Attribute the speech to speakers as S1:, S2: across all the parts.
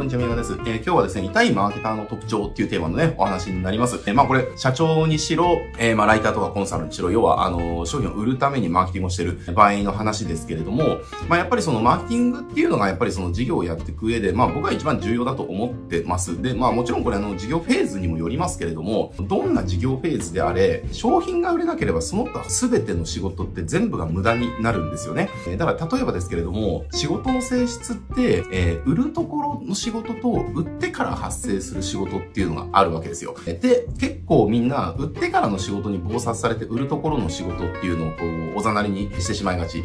S1: こんにちは、みやです。えー、今日はですね、痛いマーケターの特徴っていうテーマのね、お話になります。えー、まあこれ、社長にしろ、えー、まあライターとかコンサルにしろ、要は、あの、商品を売るためにマーケティングをしてる場合の話ですけれども、まあやっぱりそのマーケティングっていうのが、やっぱりその事業をやっていく上で、まあ僕は一番重要だと思ってます。で、まあもちろんこれあの、事業フェーズにもよりますけれども、どんな事業フェーズであれ、商品が売れなければ、その他全ての仕事って全部が無駄になるんですよね。えー、だから例えばですけれども、仕事の性質って、えー、売るところの仕事と売ってから発生する仕事っていうのがあるわけですよ。で、結構みんな売ってからの仕事に暴殺されて売るところの仕事っていうのをこう、おざなりにしてしまいがち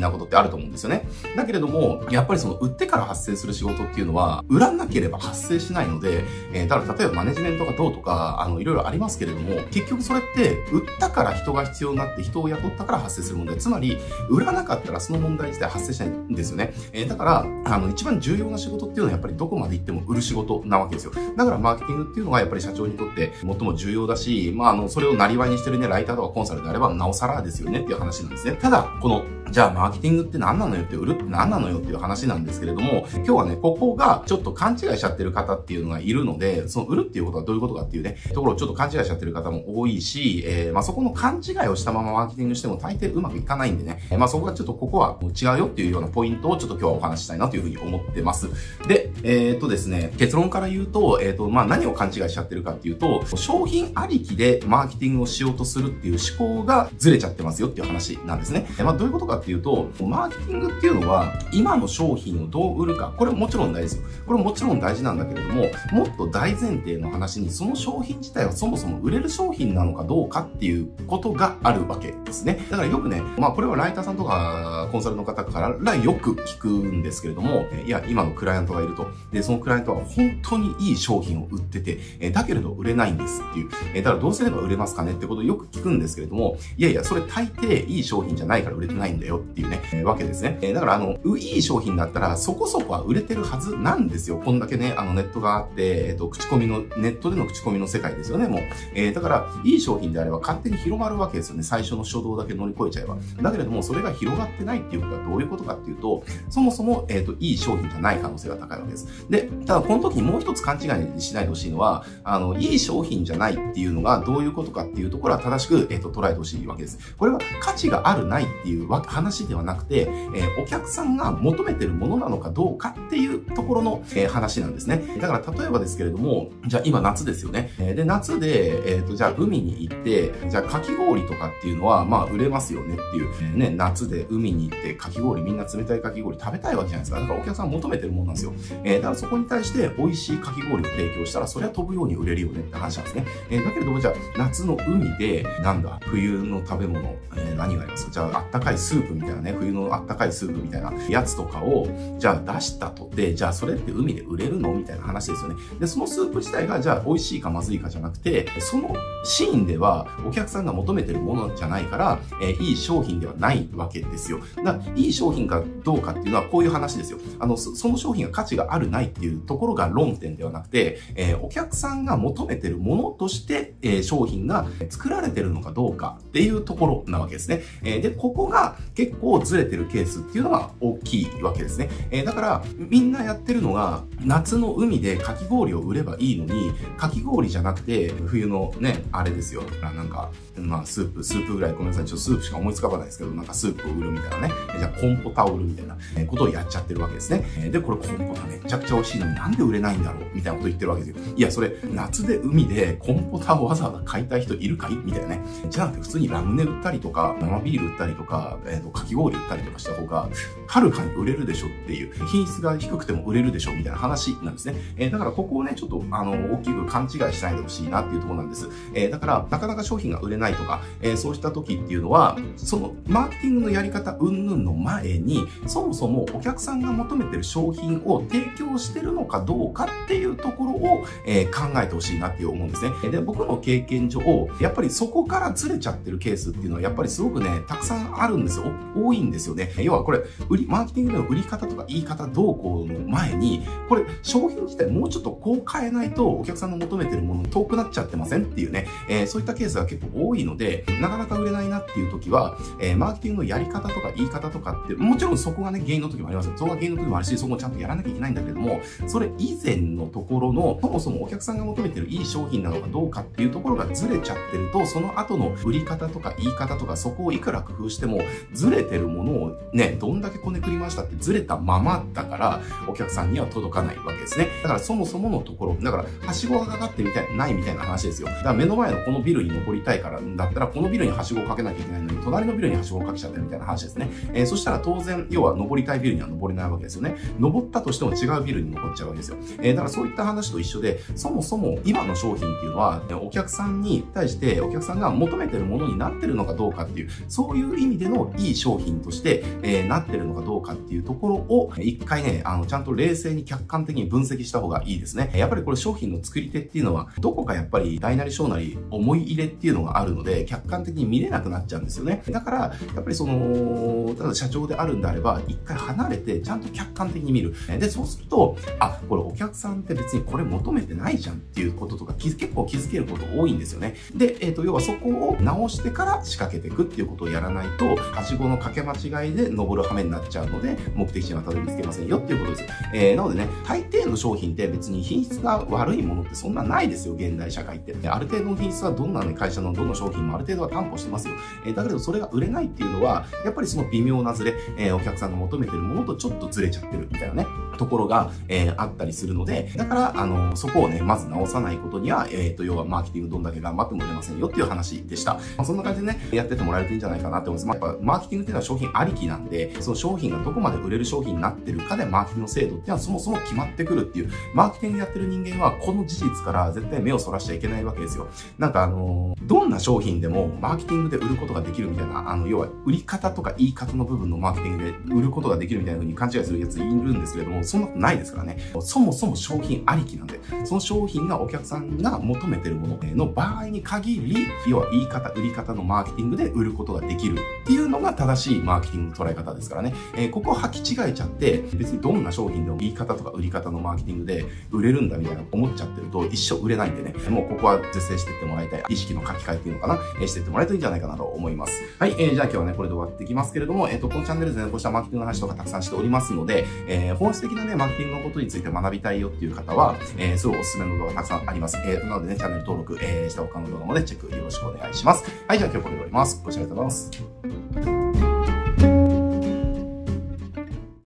S1: なことってあると思うんですよね。だけれども、やっぱりその売ってから発生する仕事っていうのは、売らなければ発生しないので、えー、ただ例えばマネジメントがどうとか、あの、いろいろありますけれども、結局それって売ったから人が必要になって人を雇ったから発生する問題。つまり、売らなかったらその問題自体発生しないんですよね。えー、だから、あの、一番重要な仕事っていうのはやっぱりどどこまで行っても売る仕事なわけですよ。だからマーケティングっていうのがやっぱり社長にとって最も重要だし、まあ、あの、それをなりわいにしてるね、ライターとかコンサルであればなおさらですよねっていう話なんですね。ただ、このじゃあマーケティングって何なのよって売る？って何なのよっていう話なんですけれども、今日はね、ここがちょっと勘違いしちゃってる方っていうのがいるので、その売るっていうことはどういうことかっていうね、ところをちょっと勘違いしちゃってる方も多いし、えー、まあそこの勘違いをしたままマーケティングしても大抵うまくいかないんでね、まあそこがちょっとここは違うよっていうようなポイントをちょっと今日はお話したいなというふうに思ってます。で、えー、えっとですね、結論から言うと、えー、と、まあ何を勘違いしちゃってるかっていうと、商品ありきでマーケティングをしようとするっていう思考がずれちゃってますよっていう話なんですね。まあどういうことかっていうと、マーケティングっていうのは、今の商品をどう売るか、これもちろん大事ですよ。これもちろん大事なんだけれども、もっと大前提の話に、その商品自体はそもそも売れる商品なのかどうかっていうことがあるわけですね。だからよくね、まあこれはライターさんとかコンサルの方からよく聞くんですけれども、いや、今のクライアントがいると。で、そのクライアントは本当にいい商品を売ってて、えだけれど売れないんですっていう。えだからどうすれば売れますかね？ってことをよく聞くんですけれども、いやいや、それ大抵いい商品じゃないから売れてないんだよっていうね、えわけですね。え、だからあの、いい商品だったらそこそこは売れてるはずなんですよ。こんだけね、あのネットがあって、えっ、と、口コミの、ネットでの口コミの世界ですよね、もう。え、だから、いい商品であれば勝手に広まるわけですよね。最初の初動だけ乗り越えちゃえば。だけれども、それが広がってないっていうことはどういうことかっていうと、そもそも、えっ、と、いい商品じゃない可能性が高いわけです。で、ただこの時にもう一つ勘違いしないでほしいのは、あの、いい商品じゃないっていうのがどういうことかっていうところは正しく、えっ、と、捉えてほしいわけです。これは価値があるないっていう話ではなくて、えお客さんが求めてるものなのかどうかっていうところの、えー、話なんですね。だから例えばですけれども、じゃあ今夏ですよね。えー、で、夏で、えっ、ー、と、じゃあ海に行って、じゃあかき氷とかっていうのは、まあ売れますよねっていう、ね、夏で海に行ってかき氷、みんな冷たいかき氷食べたいわけじゃないですか。だからお客さん求めてるものなんですよ。えだからそこに対して美味しいかき氷を提供したら、それは飛ぶように売れるよねって話なんですね。えー、だけれども、じゃあ夏の海で、なんだ、冬の食べ物、えー、何があります？かじゃああったかいスープみたいなね、冬のあったかいスープみたいなやつとかを、じゃあ出したとて、じゃあそれって海で売れるの？みたいな話ですよね。で、そのスープ自体がじゃあ美味しいかまずいかじゃなくて、そのシーンではお客さんが求めてるものじゃないから、えー、いい商品ではないわけですよ。だから、いい商品かどうかっていうのはこういう話ですよ。あの、その商品が価値があるないっていうところが論点ではなくて、えー、お客さんが求めてるものとして、えー、商品が作られてるのかどうかっていうところなわけですね。えで、ここが結構ずれてるケースっていうのが大きいわけですね。えだから、みんなやってるのが、夏の海でかき氷を売ればいいのに、かき氷じゃなくて、冬のね、あれですよ。なんか、まあ、スープ、スープぐらいごめんなさい。ちょっとスープしか思いつかばないですけど、なんかスープを売るみたいなね。じゃあ、コンポタを売るみたいなことをやっちゃってるわけですね。で、これコンポタめっちゃゃくちゃ美味しいのになんで売れないんだろうみたいなこと言ってるわけですよ。いや、それ、夏で海でコンポタをわざわざ買いたい人いるかいみたいなね。じゃなくて普通にラムネ売ったりとか、生ビール売ったりとか、えっ、ー、と、かき氷売ったりとかした方が、はるかに売れるでしょっていう、品質が低くても売れるでしょみたいな話なんですね。えー、だからここをね、ちょっと、あの、大きく勘違いしないでほしいなっていうところなんです。えー、だから、なかなか商品が売れないとか、えー、そうした時っていうのは、その、マーケティングのやり方云々の前に、そもそもお客さんが求めてる商品を提供してるのかどうかっていうところを、えー、考えてほしいなって思うんですね。で、僕の経験上、やっぱりそこからずれちゃってるケースっていうのは、やっぱりすごくね、たくさんあるんですよ。多いんですよね。要はこれ、売り、マーケティングの売り方とか言い方どうこうの前に、これ、商品自体もうちょっとこう変えないと、お客さんの求めてるものに遠くなっちゃってませんっていうね、えー、そういったケースが結構多いので、なかなか売れないなっていう時は、えー、マーケティングのやり方とか言い方とかって、もちろんそこがね、原因の時もありますよ。そこが原因の時もあるし、そこもちゃんとやらなきゃいけないんだけどども、それ以前のところの、そもそもお客さんが求めてるいい商品なのかどうかっていうところがずれちゃってると、その後の売り方とか言い方とか、そこをいくら工夫しても、ずれてるものをね、どんだけこねくりましたってずれたままだから、お客さんには届かないわけですね。だからそもそものところ、だから、はしごがかかってみたい、ないみたいな話ですよ。だから目の前のこのビルに登りたいから、だったら、このビルにはしごをかけなきゃいけないのに、隣のビルにはしごをかけちゃってるみたいな話ですね。えー、そしたら当然、要は登りたいビルには登れないわけですよね。登ったとしても違うビルに登っちゃうわけですよ。えー、だからそういった話と一緒で、そもそも今の商品っていうのは、お客さんに対してお客さんが求めてるものになってるのかどうかっていう、そういう意味でのいい商品として、えー、なってるのかどうかっていうところを、一回ね、あの、ちゃんと冷静に客観的に分析した方がいいですね。やっぱりこれ商品の作り手っていうのは、どこかやっぱり大なり小なり思い入れっていうのがあるので、客観的に見れなくなっちゃうんですよね。だから、やっぱりその、ただ社長であるんであれば、一回離れて、ちゃんと客観的に見る。で、そうすると、とあ、これお客さんって別にこれ求めてないじゃんっていうこととか、結構気づけること多いんですよね。で、えっ、ー、と、要はそこを直してから仕掛けていくっていうことをやらないと、はしごの掛け間違いで登る羽目になっちゃうので、目的地にはたどり着けませんよっていうことです。えー、なのでね、大抵の商品って別に品質が悪いものってそんなないですよ、現代社会って。ある程度の品質はどんな、ね、会社のどの商品もある程度は担保してますよ。えー、だけどそれが売れないっていうのは、やっぱりその微妙なズレ、え、お客さんが求めてるものとちょっとずれちゃってるみたいなね、ところが、えー、あったりするので、だから、あの、そこをね、まず直さないことには、えっ、ー、と、要はマーケティングどんだけ頑張っても売れませんよっていう話でした。まあ、そんな感じでね、やっててもらえるといいんじゃないかなって思います。まあ、やっぱ、マーケティングっていうのは商品ありきなんで、その商品がどこまで売れる商品になってるかで、マーケティングの精度っていうのはそもそも決まってくるっていう、マーケティングやってる人間は、この事実から絶対目をそらしちゃいけないわけですよ。なんかあのどんな商品でも、マーケティングで売ることができるみたいな、あの、要は、売り方とか言い方の部分のマーケティングで売ることができるみたいな風に勘違いするやついるんですけれども、そんなことないですからね。そもそも商品ありきなんで、その商品がお客さんが求めてるものの場合に限り、要は言い方、売り方のマーケティングで売ることができるっていうのが正しいマーケティングの捉え方ですからね。えー、ここを履き違えちゃって、別にどんな商品でも言い方とか売り方のマーケティングで売れるんだみたいな思っちゃってると一生売れないんでね、もうここは是正していってもらいたい。意識の書き換えっていうのかな、えー、していってもらえるといいんじゃないかなと思います。はい、えー、じゃあ今日はね、これで終わっていきますけれども、えっ、と、このチャンネルでね、こうしたマーケティングの話とかたくさんしておりますので、えー、本質的なね、マーケティングのことについて学びたいよっていう方は、えー、すごいおすすめの動画たくさんあります。えー、なのでね、チャンネル登録、えー、した他の動画もね、チェックよろしくお願いします。はい、じゃあ今日これで終わります。ご視聴ありがとうございます。